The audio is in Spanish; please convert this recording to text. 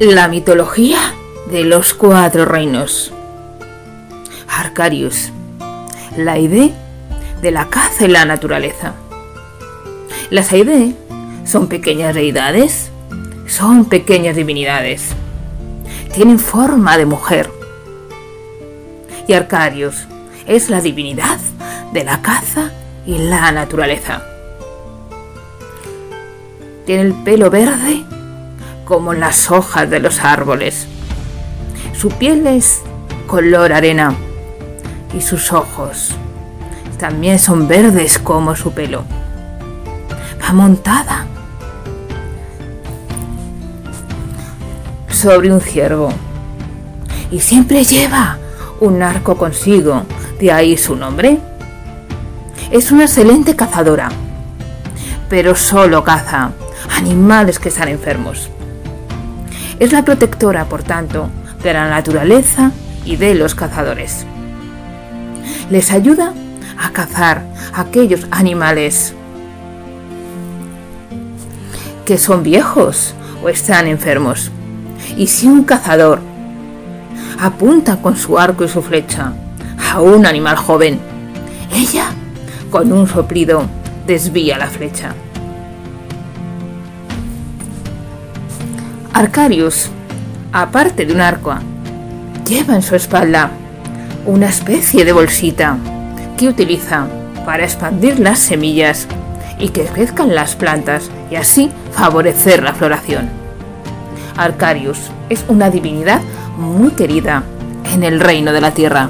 La mitología de los cuatro reinos. Arcarius. La idea de la caza y la naturaleza. Las Aide son pequeñas deidades, son pequeñas divinidades. Tienen forma de mujer. Y Arcarius es la divinidad de la caza y la naturaleza. Tiene el pelo verde como las hojas de los árboles. Su piel es color arena y sus ojos también son verdes como su pelo. Va montada sobre un ciervo y siempre lleva un arco consigo, de ahí su nombre. Es una excelente cazadora, pero solo caza animales que están enfermos. Es la protectora, por tanto, de la naturaleza y de los cazadores. Les ayuda a cazar aquellos animales que son viejos o están enfermos. Y si un cazador apunta con su arco y su flecha a un animal joven, ella, con un soplido, desvía la flecha. Arcarius, aparte de un arco, lleva en su espalda una especie de bolsita que utiliza para expandir las semillas y que crezcan las plantas y así favorecer la floración. Arcarius es una divinidad muy querida en el reino de la tierra.